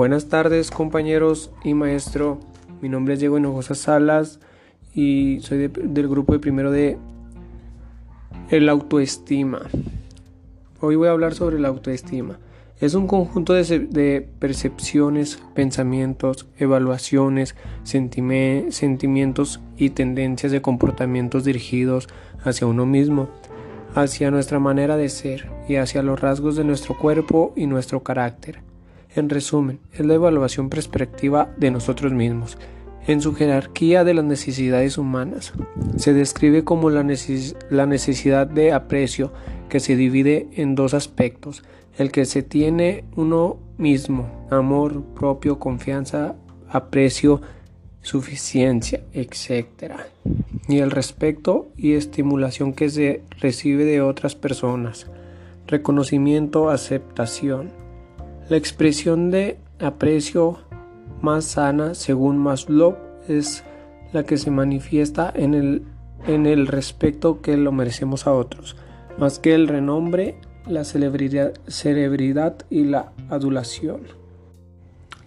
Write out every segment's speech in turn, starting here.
Buenas tardes compañeros y maestro. Mi nombre es Diego Hinojosa Salas y soy del grupo de primero de el autoestima. Hoy voy a hablar sobre la autoestima. Es un conjunto de, de percepciones, pensamientos, evaluaciones, sentimientos y tendencias de comportamientos dirigidos hacia uno mismo, hacia nuestra manera de ser y hacia los rasgos de nuestro cuerpo y nuestro carácter. En resumen, es la evaluación perspectiva de nosotros mismos. En su jerarquía de las necesidades humanas, se describe como la, necesidad de aprecio que se divide en dos aspectos, el que se tiene uno mismo, amor propio, confianza, aprecio, suficiencia, etc. Y el respeto y estimulación que se recibe de otras personas, reconocimiento, aceptación. La expresión de aprecio más sana, según Maslow, es la que se manifiesta en el, en el respeto que lo merecemos a otros, más que el renombre, la celebridad, celebridad y la adulación.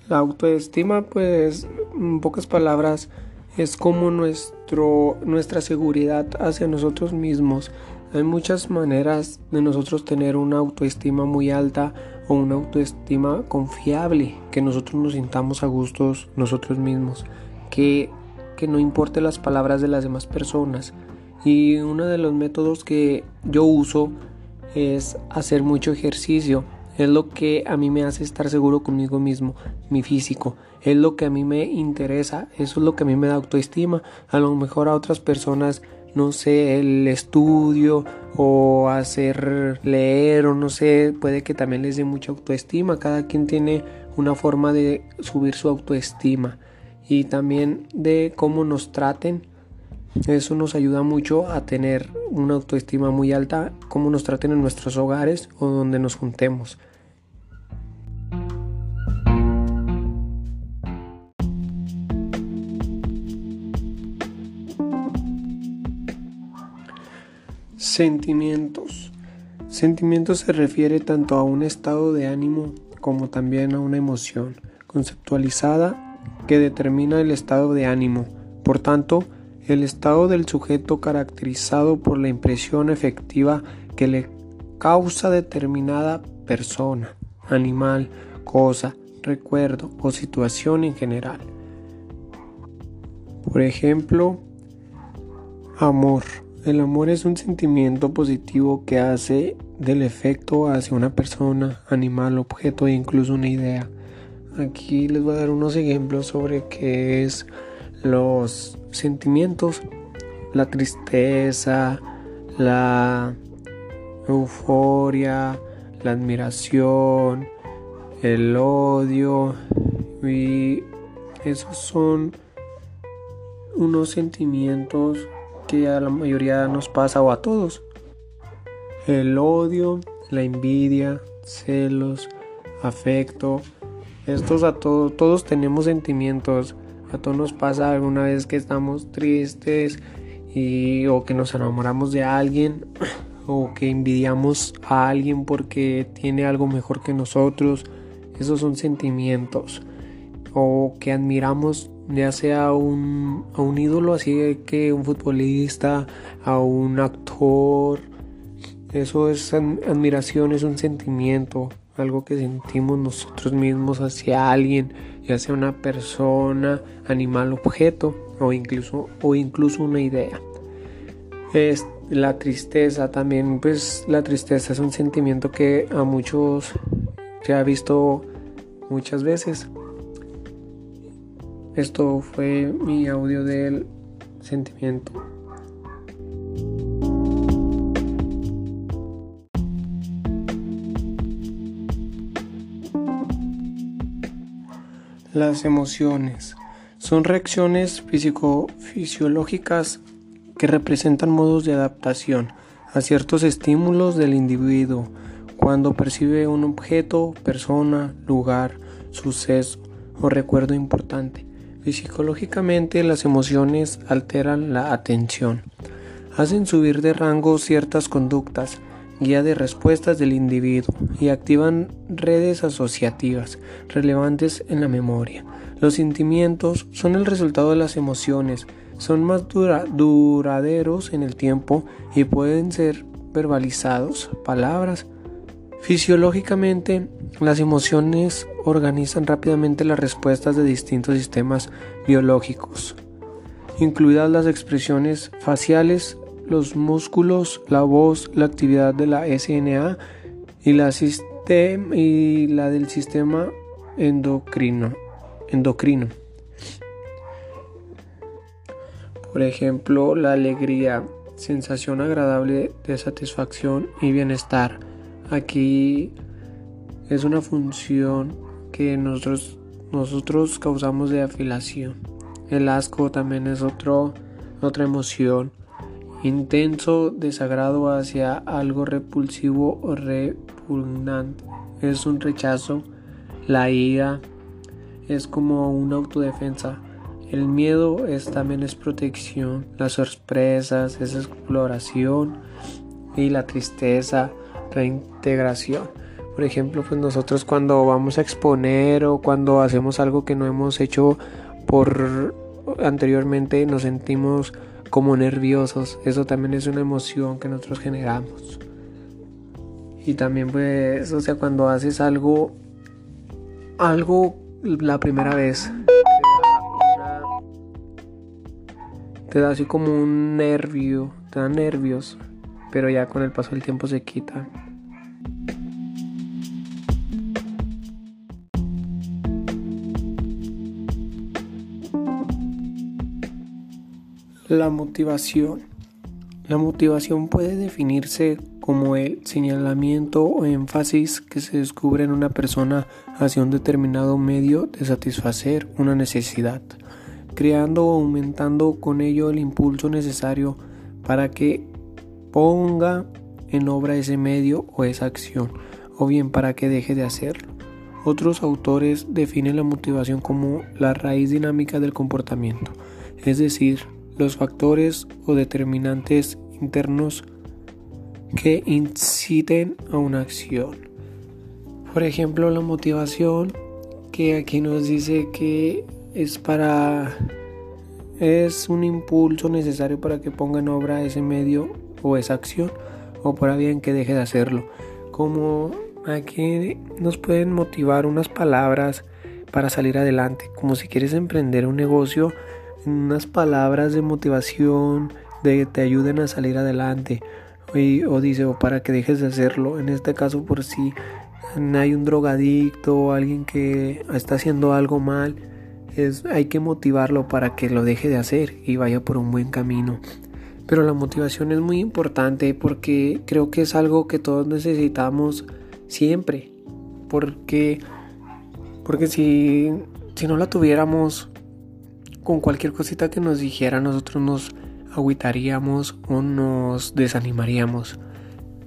La autoestima, pues, en pocas palabras, es como nuestro, nuestra seguridad hacia nosotros mismos. Hay muchas maneras de nosotros tener una autoestima muy alta o una autoestima confiable, que nosotros nos sintamos a gustos nosotros mismos, que, que no importe las palabras de las demás personas. Y uno de los métodos que yo uso es hacer mucho ejercicio. Es lo que a mí me hace estar seguro conmigo mismo, mi físico. Es lo que a mí me interesa, eso es lo que a mí me da autoestima. A lo mejor a otras personas no sé, el estudio o hacer leer o no sé, puede que también les dé mucha autoestima. Cada quien tiene una forma de subir su autoestima y también de cómo nos traten. Eso nos ayuda mucho a tener una autoestima muy alta, cómo nos traten en nuestros hogares o donde nos juntemos. Sentimientos. Sentimientos se refiere tanto a un estado de ánimo como también a una emoción conceptualizada que determina el estado de ánimo. Por tanto, el estado del sujeto caracterizado por la impresión efectiva que le causa determinada persona, animal, cosa, recuerdo o situación en general. Por ejemplo, amor. El amor es un sentimiento positivo que hace del efecto hacia una persona, animal, objeto e incluso una idea. Aquí les voy a dar unos ejemplos sobre qué es los sentimientos, la tristeza, la euforia, la admiración, el odio y esos son unos sentimientos que a la mayoría nos pasa o a todos. El odio, la envidia, celos, afecto. Estos a todos, todos tenemos sentimientos. A todos nos pasa alguna vez que estamos tristes y o que nos enamoramos de alguien o que envidiamos a alguien porque tiene algo mejor que nosotros. Esos son sentimientos. O que admiramos ya sea un, a un ídolo, así que un futbolista, a un actor. Eso es admiración, es un sentimiento, algo que sentimos nosotros mismos hacia alguien, ya sea una persona, animal, objeto o incluso, o incluso una idea. Es la tristeza también, pues la tristeza es un sentimiento que a muchos se ha visto muchas veces. Esto fue mi audio del sentimiento. Las emociones son reacciones físico-fisiológicas que representan modos de adaptación a ciertos estímulos del individuo cuando percibe un objeto, persona, lugar, suceso o recuerdo importante. Psicológicamente las emociones alteran la atención, hacen subir de rango ciertas conductas, guía de respuestas del individuo y activan redes asociativas relevantes en la memoria. Los sentimientos son el resultado de las emociones, son más duraderos en el tiempo y pueden ser verbalizados, palabras. Fisiológicamente, las emociones organizan rápidamente las respuestas de distintos sistemas biológicos, incluidas las expresiones faciales, los músculos, la voz, la actividad de la SNA y la, del sistema endocrino. Por ejemplo, la alegría, sensación agradable de satisfacción y bienestar. Aquí es una función que nosotros, nosotros causamos de afilación. El asco también es otro, otra emoción. Intenso desagrado hacia algo repulsivo o repugnante. Es un rechazo. La ira es como una autodefensa. El miedo es, también es protección, las sorpresas es exploración y la tristeza, reintegración. Por ejemplo, pues nosotros cuando vamos a exponer o cuando hacemos algo que no hemos hecho por anteriormente nos sentimos como nerviosos. Eso también es una emoción que nosotros generamos. Y también pues, o sea, cuando haces algo algo la primera vez te da así como un nervio, te da nervios, pero ya con el paso del tiempo se quita. La motivación. La motivación puede definirse como el señalamiento o énfasis que se descubre en una persona hacia un determinado medio de satisfacer una necesidad creando o aumentando con ello el impulso necesario para que ponga en obra ese medio o esa acción, o bien para que deje de hacerlo. Otros autores definen la motivación como la raíz dinámica del comportamiento, es decir, los factores o determinantes internos que inciten a una acción. Por ejemplo, la motivación que aquí nos dice que es para es un impulso necesario para que ponga en obra ese medio o esa acción o para bien que deje de hacerlo. Como aquí nos pueden motivar unas palabras para salir adelante, como si quieres emprender un negocio, unas palabras de motivación de que te ayuden a salir adelante o dice o para que dejes de hacerlo. En este caso por si hay un drogadicto o alguien que está haciendo algo mal hay que motivarlo para que lo deje de hacer y vaya por un buen camino. Pero la motivación es muy importante porque creo que es algo que todos necesitamos siempre. Porque, porque si, si no la tuviéramos, con cualquier cosita que nos dijera, nosotros nos agüitaríamos o nos desanimaríamos.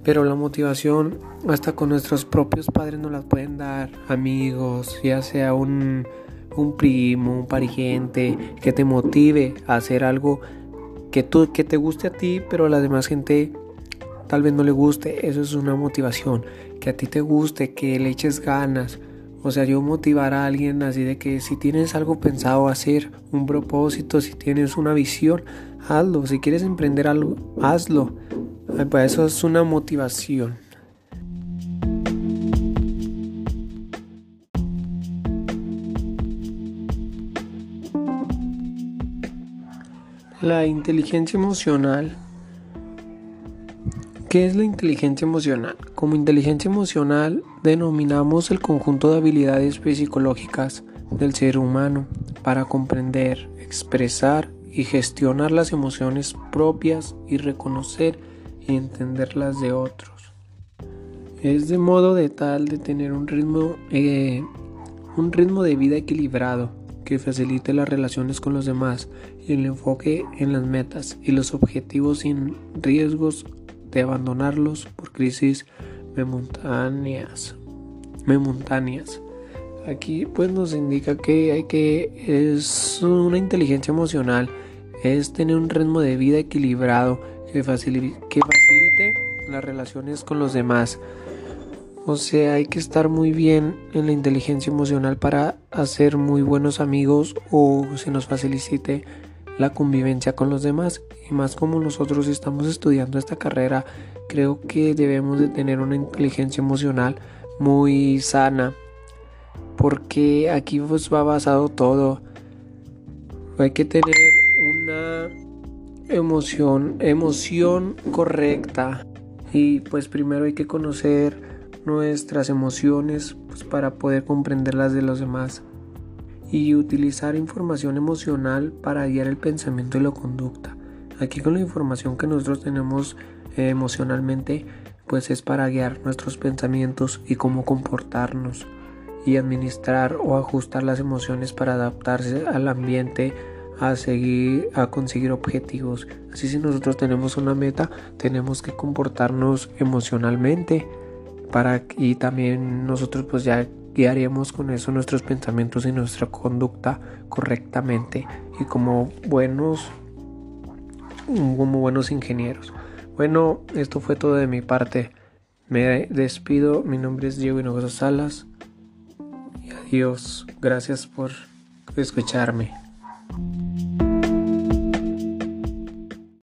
Pero la motivación, hasta con nuestros propios padres nos la pueden dar, amigos, ya sea un un primo, un pariente que te motive a hacer algo que, tú, que te guste a ti, pero a la demás gente tal vez no le guste. Eso es una motivación. Que a ti te guste, que le eches ganas. O sea, yo motivar a alguien así de que si tienes algo pensado hacer, un propósito, si tienes una visión, hazlo. Si quieres emprender algo, hazlo. Pues eso es una motivación. La inteligencia emocional. ¿Qué es la inteligencia emocional? Como inteligencia emocional denominamos el conjunto de habilidades psicológicas del ser humano para comprender, expresar y gestionar las emociones propias y reconocer y entender las de otros. Es de modo de tal de tener un ritmo, eh, un ritmo de vida equilibrado que facilite las relaciones con los demás y el enfoque en las metas y los objetivos sin riesgos de abandonarlos por crisis momentáneas. momentáneas. Aquí pues nos indica que hay que es una inteligencia emocional, es tener un ritmo de vida equilibrado que que facilite las relaciones con los demás. O sea, hay que estar muy bien en la inteligencia emocional para hacer muy buenos amigos o se nos facilite la convivencia con los demás. Y más como nosotros estamos estudiando esta carrera, creo que debemos de tener una inteligencia emocional muy sana. Porque aquí pues va basado todo. Hay que tener una emoción, emoción correcta. Y pues primero hay que conocer nuestras emociones pues, para poder comprenderlas las de los demás y utilizar información emocional para guiar el pensamiento y la conducta. Aquí con la información que nosotros tenemos eh, emocionalmente, pues es para guiar nuestros pensamientos y cómo comportarnos y administrar o ajustar las emociones para adaptarse al ambiente, a seguir, a conseguir objetivos. Así si nosotros tenemos una meta, tenemos que comportarnos emocionalmente para y también nosotros pues ya guiaríamos con eso nuestros pensamientos y nuestra conducta correctamente y como buenos como buenos ingenieros. Bueno, esto fue todo de mi parte. Me despido. Mi nombre es Diego Hinojosa Salas. Y adiós. Gracias por escucharme.